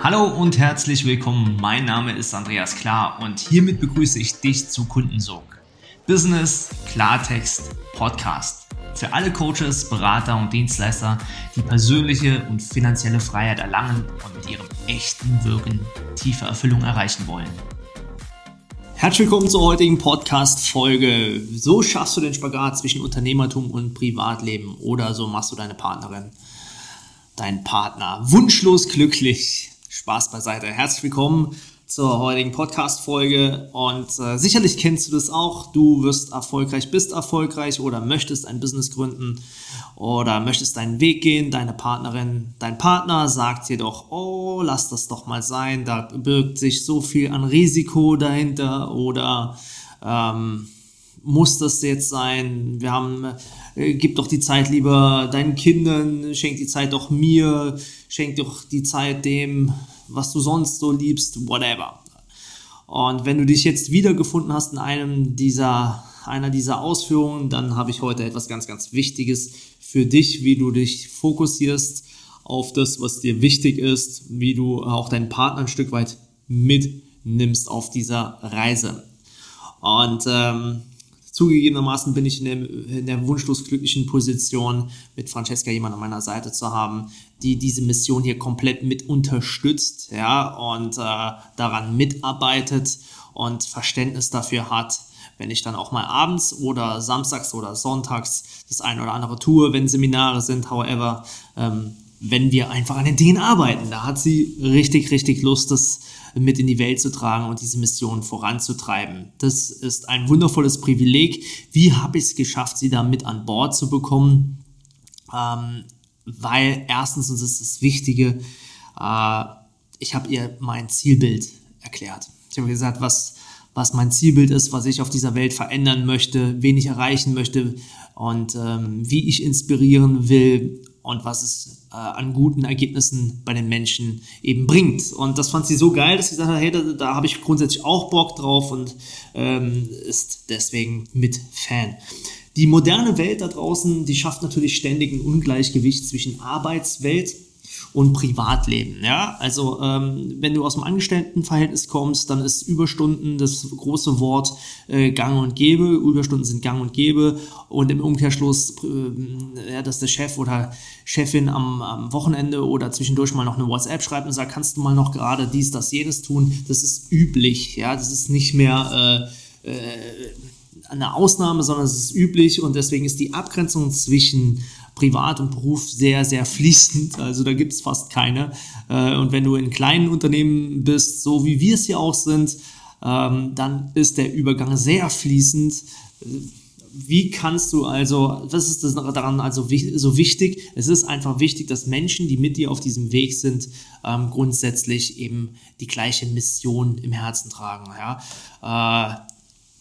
Hallo und herzlich willkommen. Mein Name ist Andreas Klar und hiermit begrüße ich dich zu Kundensog. Business Klartext Podcast. Für alle Coaches, Berater und Dienstleister, die persönliche und finanzielle Freiheit erlangen und mit ihrem echten Wirken tiefe Erfüllung erreichen wollen. Herzlich willkommen zur heutigen Podcast-Folge. So schaffst du den Spagat zwischen Unternehmertum und Privatleben oder so machst du deine Partnerin, deinen Partner wunschlos glücklich. Spaß beiseite. Herzlich willkommen zur heutigen Podcast-Folge und äh, sicherlich kennst du das auch. Du wirst erfolgreich, bist erfolgreich oder möchtest ein Business gründen oder möchtest deinen Weg gehen. Deine Partnerin, dein Partner sagt dir doch, oh, lass das doch mal sein. Da birgt sich so viel an Risiko dahinter oder ähm, muss das jetzt sein? Wir haben, äh, gib doch die Zeit lieber deinen Kindern, schenk die Zeit doch mir, schenk doch die Zeit dem was du sonst so liebst, whatever. Und wenn du dich jetzt wiedergefunden hast in einem dieser, einer dieser Ausführungen, dann habe ich heute etwas ganz, ganz Wichtiges für dich, wie du dich fokussierst auf das, was dir wichtig ist, wie du auch deinen Partner ein Stück weit mitnimmst auf dieser Reise. Und ähm, Zugegebenermaßen bin ich in der, in der wunschlos glücklichen Position, mit Francesca jemand an meiner Seite zu haben, die diese Mission hier komplett mit unterstützt, ja, und äh, daran mitarbeitet und Verständnis dafür hat, wenn ich dann auch mal abends oder samstags oder sonntags das eine oder andere tue, wenn Seminare sind, however, ähm, wenn wir einfach an den Dingen arbeiten. Da hat sie richtig, richtig Lust, das mit in die Welt zu tragen und diese Mission voranzutreiben. Das ist ein wundervolles Privileg. Wie habe ich es geschafft, sie da mit an Bord zu bekommen? Ähm, weil erstens, und das ist das Wichtige, äh, ich habe ihr mein Zielbild erklärt. Ich habe gesagt, was, was mein Zielbild ist, was ich auf dieser Welt verändern möchte, wen ich erreichen möchte und ähm, wie ich inspirieren will und was es äh, an guten Ergebnissen bei den Menschen eben bringt. Und das fand sie so geil, dass sie gesagt hat, hey, da, da habe ich grundsätzlich auch Bock drauf und ähm, ist deswegen mit Fan. Die moderne Welt da draußen, die schafft natürlich ständig ein Ungleichgewicht zwischen Arbeitswelt und Privatleben. Ja, also ähm, wenn du aus dem Angestelltenverhältnis kommst, dann ist Überstunden das große Wort äh, Gang und Gäbe. Überstunden sind Gang und Gäbe und im Umkehrschluss, äh, ja, dass der Chef oder Chefin am, am Wochenende oder zwischendurch mal noch eine WhatsApp schreibt und sagt, kannst du mal noch gerade dies, das, jenes tun. Das ist üblich. Ja, das ist nicht mehr äh, äh, eine Ausnahme, sondern es ist üblich und deswegen ist die Abgrenzung zwischen Privat und Beruf sehr, sehr fließend. Also da gibt es fast keine. Äh, und wenn du in kleinen Unternehmen bist, so wie wir es hier auch sind, ähm, dann ist der Übergang sehr fließend. Wie kannst du also, was ist das daran also so wichtig? Es ist einfach wichtig, dass Menschen, die mit dir auf diesem Weg sind, ähm, grundsätzlich eben die gleiche Mission im Herzen tragen. Ja? Äh,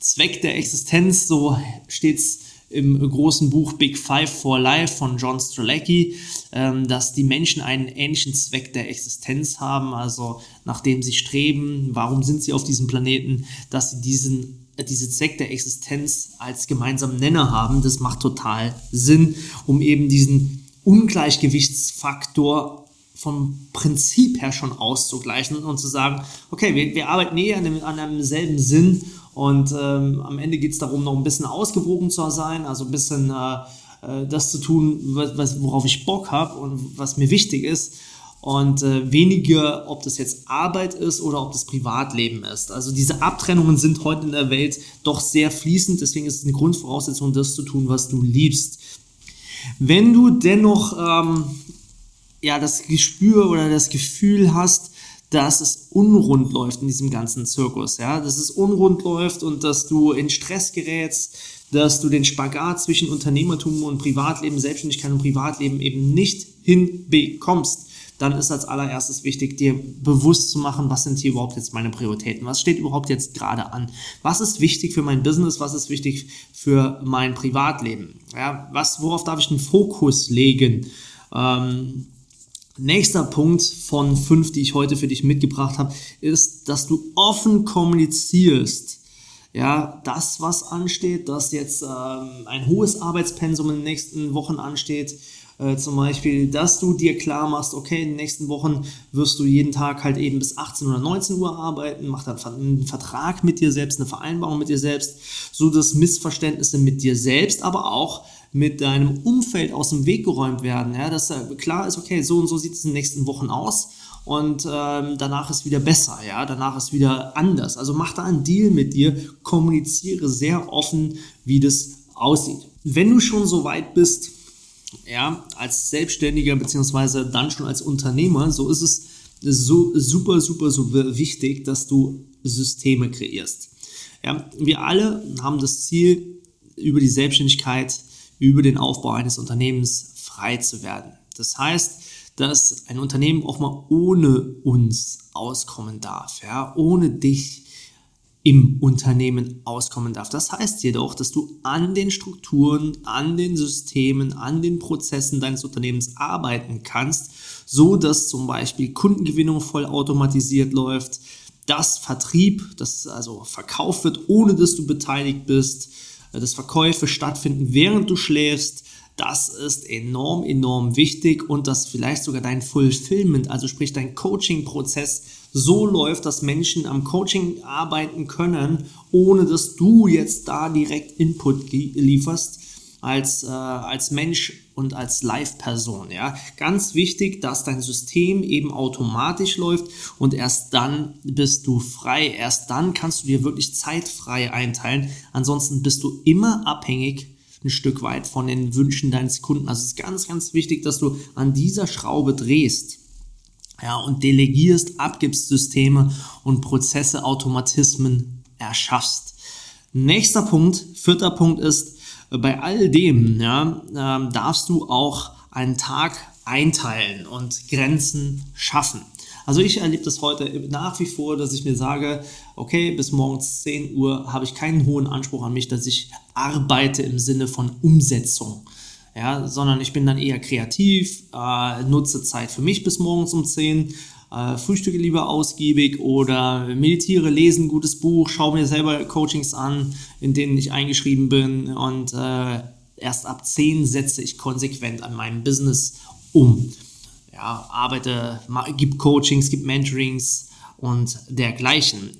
Zweck der Existenz, so steht es im großen Buch Big Five for Life von John Strelacki, ähm, dass die Menschen einen ähnlichen Zweck der Existenz haben, also nachdem sie streben, warum sind sie auf diesem Planeten, dass sie diesen äh, diese Zweck der Existenz als gemeinsamen Nenner haben. Das macht total Sinn, um eben diesen Ungleichgewichtsfaktor vom Prinzip her schon auszugleichen und zu sagen, okay, wir, wir arbeiten eh an, einem, an einem selben Sinn und ähm, am Ende geht es darum, noch ein bisschen ausgewogen zu sein, also ein bisschen äh, äh das zu tun, was, worauf ich Bock habe und was mir wichtig ist. Und äh, weniger, ob das jetzt Arbeit ist oder ob das Privatleben ist. Also diese Abtrennungen sind heute in der Welt doch sehr fließend. Deswegen ist es eine Grundvoraussetzung, das zu tun, was du liebst. Wenn du dennoch ähm, ja das Gespür oder das Gefühl hast, dass es unrund läuft in diesem ganzen Zirkus, ja, dass es unrund läuft und dass du in Stress gerätst, dass du den Spagat zwischen Unternehmertum und Privatleben, Selbstständigkeit und Privatleben eben nicht hinbekommst, dann ist als allererstes wichtig, dir bewusst zu machen, was sind hier überhaupt jetzt meine Prioritäten, was steht überhaupt jetzt gerade an, was ist wichtig für mein Business, was ist wichtig für mein Privatleben, ja, was, worauf darf ich den Fokus legen, ähm, Nächster Punkt von fünf, die ich heute für dich mitgebracht habe, ist, dass du offen kommunizierst. Ja, das, was ansteht, dass jetzt ähm, ein hohes Arbeitspensum in den nächsten Wochen ansteht, Äh, zum Beispiel, dass du dir klar machst, okay, in den nächsten Wochen wirst du jeden Tag halt eben bis 18 oder 19 Uhr arbeiten, mach dann einen Vertrag mit dir selbst, eine Vereinbarung mit dir selbst, so dass Missverständnisse mit dir selbst, aber auch mit deinem Umfeld aus dem Weg geräumt werden. Ja, dass klar ist, okay, so und so sieht es in den nächsten Wochen aus und ähm, danach ist wieder besser, ja, danach ist wieder anders. Also mach da einen Deal mit dir, kommuniziere sehr offen, wie das aussieht. Wenn du schon so weit bist, ja, als Selbstständiger beziehungsweise dann schon als Unternehmer, so ist es so super, super, super wichtig, dass du Systeme kreierst. Ja, wir alle haben das Ziel, über die Selbstständigkeit, über den Aufbau eines Unternehmens frei zu werden. Das heißt, dass ein Unternehmen auch mal ohne uns auskommen darf, ja, ohne dich im Unternehmen auskommen darf. Das heißt jedoch, dass du an den Strukturen, an den Systemen, an den Prozessen deines Unternehmens arbeiten kannst, so dass zum Beispiel Kundengewinnung vollautomatisiert läuft, dass Vertrieb, dass also verkauft wird, ohne dass du beteiligt bist, dass Verkäufe stattfinden, während du schläfst, das ist enorm, enorm wichtig und dass vielleicht sogar dein Fulfillment, also sprich dein Coaching-Prozess, so läuft, dass Menschen am Coaching arbeiten können, ohne dass du jetzt da direkt Input lieferst. Als, äh, als Mensch und als Live-Person. Ja? Ganz wichtig, dass dein System eben automatisch läuft und erst dann bist du frei. Erst dann kannst du dir wirklich zeitfrei einteilen. Ansonsten bist du immer abhängig ein Stück weit von den Wünschen deines Kunden. Also es ist ganz, ganz wichtig, dass du an dieser Schraube drehst. Ja, und delegierst, abgibst Systeme und Prozesse, Automatismen erschaffst. Nächster Punkt, vierter Punkt ist, bei all dem ja, äh, darfst du auch einen Tag einteilen und Grenzen schaffen. Also ich erlebe das heute nach wie vor, dass ich mir sage, okay, bis morgens 10 Uhr habe ich keinen hohen Anspruch an mich, dass ich arbeite im Sinne von Umsetzung. Ja, sondern ich bin dann eher kreativ, äh, nutze Zeit für mich bis morgens um 10, äh, frühstücke lieber ausgiebig oder meditiere, lese ein gutes Buch, schaue mir selber Coachings an, in denen ich eingeschrieben bin und äh, erst ab 10 setze ich konsequent an meinem Business um ja, arbeite, gibt Coachings, gibt Mentorings und dergleichen.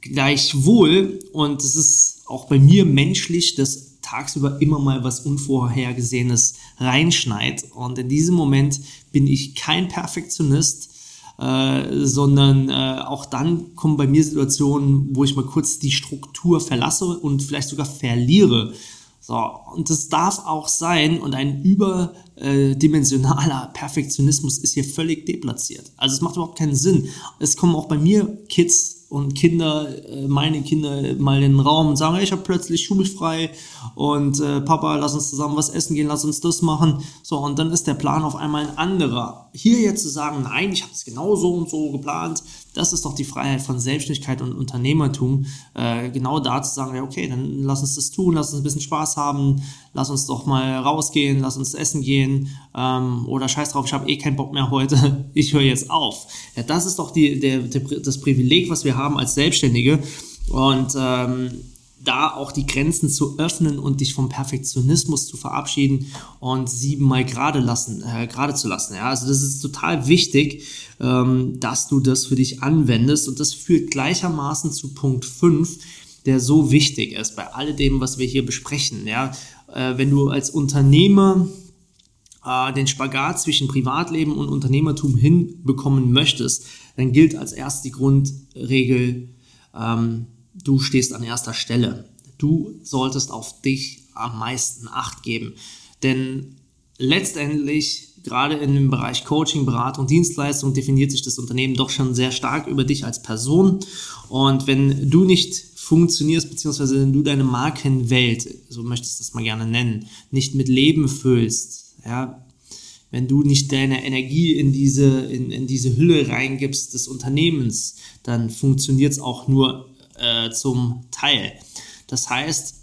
Gleichwohl, und es ist auch bei mir menschlich, dass tagsüber immer mal was Unvorhergesehenes reinschneit. Und in diesem Moment bin ich kein Perfektionist, äh, sondern äh, auch dann kommen bei mir Situationen, wo ich mal kurz die Struktur verlasse und vielleicht sogar verliere. So, und das darf auch sein und ein überdimensionaler Perfektionismus ist hier völlig deplatziert. Also es macht überhaupt keinen Sinn. Es kommen auch bei mir Kids und Kinder, äh, meine Kinder mal in den Raum und sagen, ich habe plötzlich schulfrei und äh, Papa, lass uns zusammen was essen gehen, lass uns das machen. So, und dann ist der Plan auf einmal ein anderer. Hier jetzt zu sagen, nein, ich habe es genau so und so geplant, das ist doch die Freiheit von Selbstständigkeit und Unternehmertum. Äh, genau da zu sagen, ja, okay, dann lass uns das tun, lass uns ein bisschen Spaß haben, lass uns doch mal rausgehen, lass uns essen gehen ähm, oder scheiß drauf, ich habe eh keinen Bock mehr heute, ich höre jetzt auf. Ja, das ist doch die, der, der, das Privileg, was wir haben als Selbstständige und ähm, da auch die Grenzen zu öffnen und dich vom Perfektionismus zu verabschieden und siebenmal gerade lassen, äh, gerade zu lassen. Ja, also das ist total wichtig, ähm, dass du das für dich anwendest und das führt gleichermaßen zu Punkt 5, der so wichtig ist bei alledem, was wir hier besprechen. Ja, äh, wenn du als Unternehmer äh, den Spagat zwischen Privatleben und Unternehmertum hinbekommen möchtest, dann gilt als erst die Grundregel, ähm, du stehst an erster Stelle. Du solltest auf dich am meisten Acht geben. Denn letztendlich, gerade in dem Bereich Coaching, Beratung, Dienstleistung, definiert sich das Unternehmen doch schon sehr stark über dich als Person. Und wenn du nicht funktionierst, beziehungsweise wenn du deine Markenwelt, so möchtest du das mal gerne nennen, nicht mit Leben füllst, ja, wenn du nicht deine Energie in diese, in, in diese Hülle reingibst des Unternehmens, dann funktioniert es auch nur äh, zum Teil. Das heißt,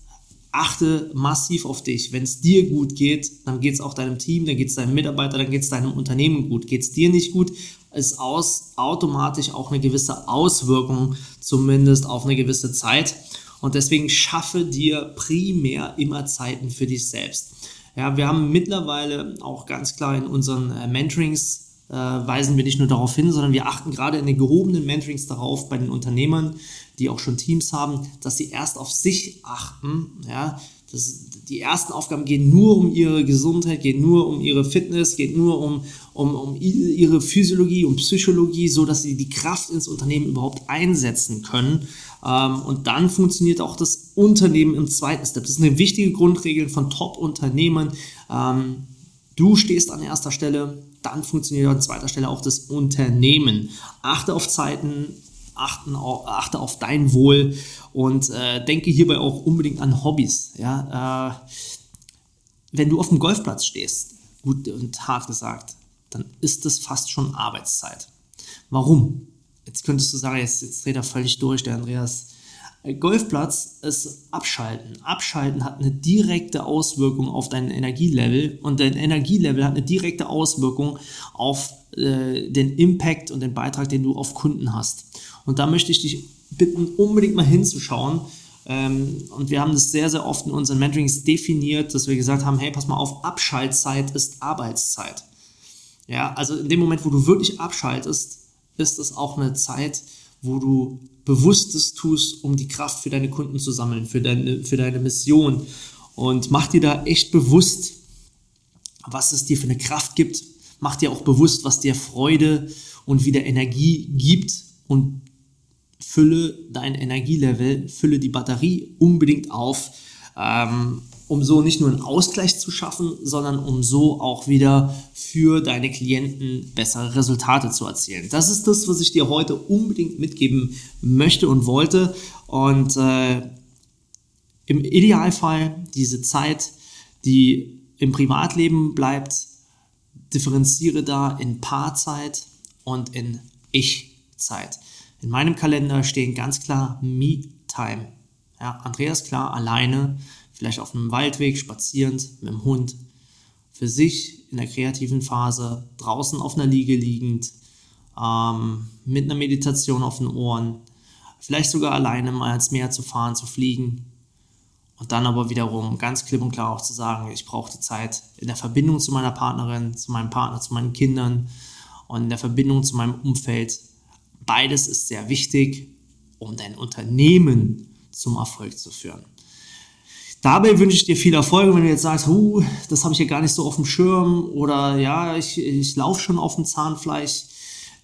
achte massiv auf dich. Wenn es dir gut geht, dann geht es auch deinem Team, dann geht es deinem Mitarbeiter, dann geht es deinem Unternehmen gut. Geht es dir nicht gut, ist aus, automatisch auch eine gewisse Auswirkung, zumindest auf eine gewisse Zeit. Und deswegen schaffe dir primär immer Zeiten für dich selbst. Ja, wir haben mittlerweile auch ganz klar in unseren äh, Mentorings äh, weisen wir nicht nur darauf hin, sondern wir achten gerade in den gehobenen Mentorings darauf bei den Unternehmern, die auch schon Teams haben, dass sie erst auf sich achten. Ja, das, die ersten Aufgaben gehen nur um ihre Gesundheit, gehen nur um ihre Fitness, geht nur um, um, um ihre Physiologie und Psychologie, so dass sie die Kraft ins Unternehmen überhaupt einsetzen können. Ähm, und dann funktioniert auch das Unternehmen im zweiten Step. Das ist eine wichtige Grundregel von Top-Unternehmern. Ähm, du stehst an erster Stelle, dann funktioniert an zweiter Stelle auch das Unternehmen. Achte auf Zeiten, achten achte auf dein Wohl und äh, denke hierbei auch unbedingt an Hobbys. Ja? Äh, wenn du auf dem Golfplatz stehst, gut und hart gesagt, dann ist das fast schon Arbeitszeit. Warum? Jetzt könntest du sagen, jetzt, jetzt dreht er völlig durch, der Andreas. Golfplatz ist Abschalten. Abschalten hat eine direkte Auswirkung auf dein Energielevel und dein Energielevel hat eine direkte Auswirkung auf äh, den Impact und den Beitrag, den du auf Kunden hast. Und da möchte ich dich bitten, unbedingt mal hinzuschauen. Ähm, und wir haben das sehr, sehr oft in unseren Mentorings definiert, dass wir gesagt haben, hey, pass mal auf, Abschaltzeit ist Arbeitszeit. Ja, also in dem Moment, wo du wirklich abschaltest, ist es auch eine Zeit, wo du Bewusstes tust, um die Kraft für deine Kunden zu sammeln, für deine, für deine Mission. Und mach dir da echt bewusst, was es dir für eine Kraft gibt. Mach dir auch bewusst, was dir Freude und wieder Energie gibt und fülle dein Energielevel, fülle die Batterie unbedingt auf, ähm, um so nicht nur einen Ausgleich zu schaffen, sondern um so auch wieder für deine Klienten bessere Resultate zu erzielen. Das ist das, was ich dir heute unbedingt mitgeben möchte und wollte. Und äh, im Idealfall diese Zeit, die im Privatleben bleibt, differenziere da in Paarzeit und in Ich-Zeit. In meinem Kalender stehen ganz klar Me-Time. Ja, Andreas klar, alleine, vielleicht auf einem Waldweg, spazierend, mit dem Hund, für sich in der kreativen Phase, draußen auf einer Liege liegend, ähm, mit einer Meditation auf den Ohren, vielleicht sogar alleine mal ins Meer zu fahren, zu fliegen. Und dann aber wiederum ganz klipp und klar auch zu sagen, ich brauche die Zeit in der Verbindung zu meiner Partnerin, zu meinem Partner, zu meinen Kindern und in der Verbindung zu meinem Umfeld Beides ist sehr wichtig, um dein Unternehmen zum Erfolg zu führen. Dabei wünsche ich dir viel Erfolg, wenn du jetzt sagst, huh, das habe ich ja gar nicht so auf dem Schirm oder ja, ich, ich laufe schon auf dem Zahnfleisch,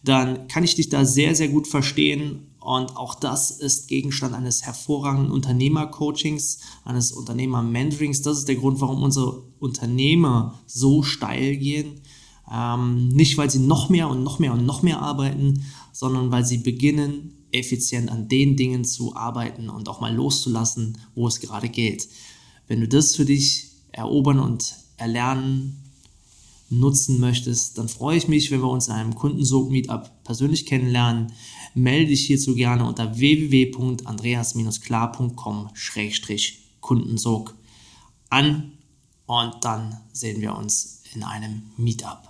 dann kann ich dich da sehr, sehr gut verstehen. Und auch das ist Gegenstand eines hervorragenden Unternehmercoachings, eines Unternehmer-Mentorings. Das ist der Grund, warum unsere Unternehmer so steil gehen. Ähm, nicht, weil sie noch mehr und noch mehr und noch mehr arbeiten, sondern weil sie beginnen, effizient an den Dingen zu arbeiten und auch mal loszulassen, wo es gerade geht. Wenn du das für dich erobern und erlernen, nutzen möchtest, dann freue ich mich, wenn wir uns in einem Kundensog-Meetup persönlich kennenlernen. Melde dich hierzu gerne unter www.andreas-klar.com-kundensog an und dann sehen wir uns in einem Meetup.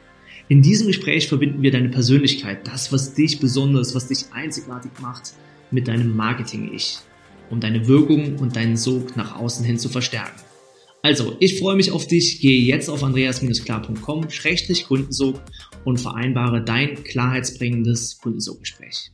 In diesem Gespräch verbinden wir deine Persönlichkeit, das, was dich besonders, was dich einzigartig macht, mit deinem Marketing-Ich, um deine Wirkung und deinen Sog nach außen hin zu verstärken. Also, ich freue mich auf dich. Gehe jetzt auf andreas-klar.com-kundensog und vereinbare dein klarheitsbringendes Kundensoggespräch.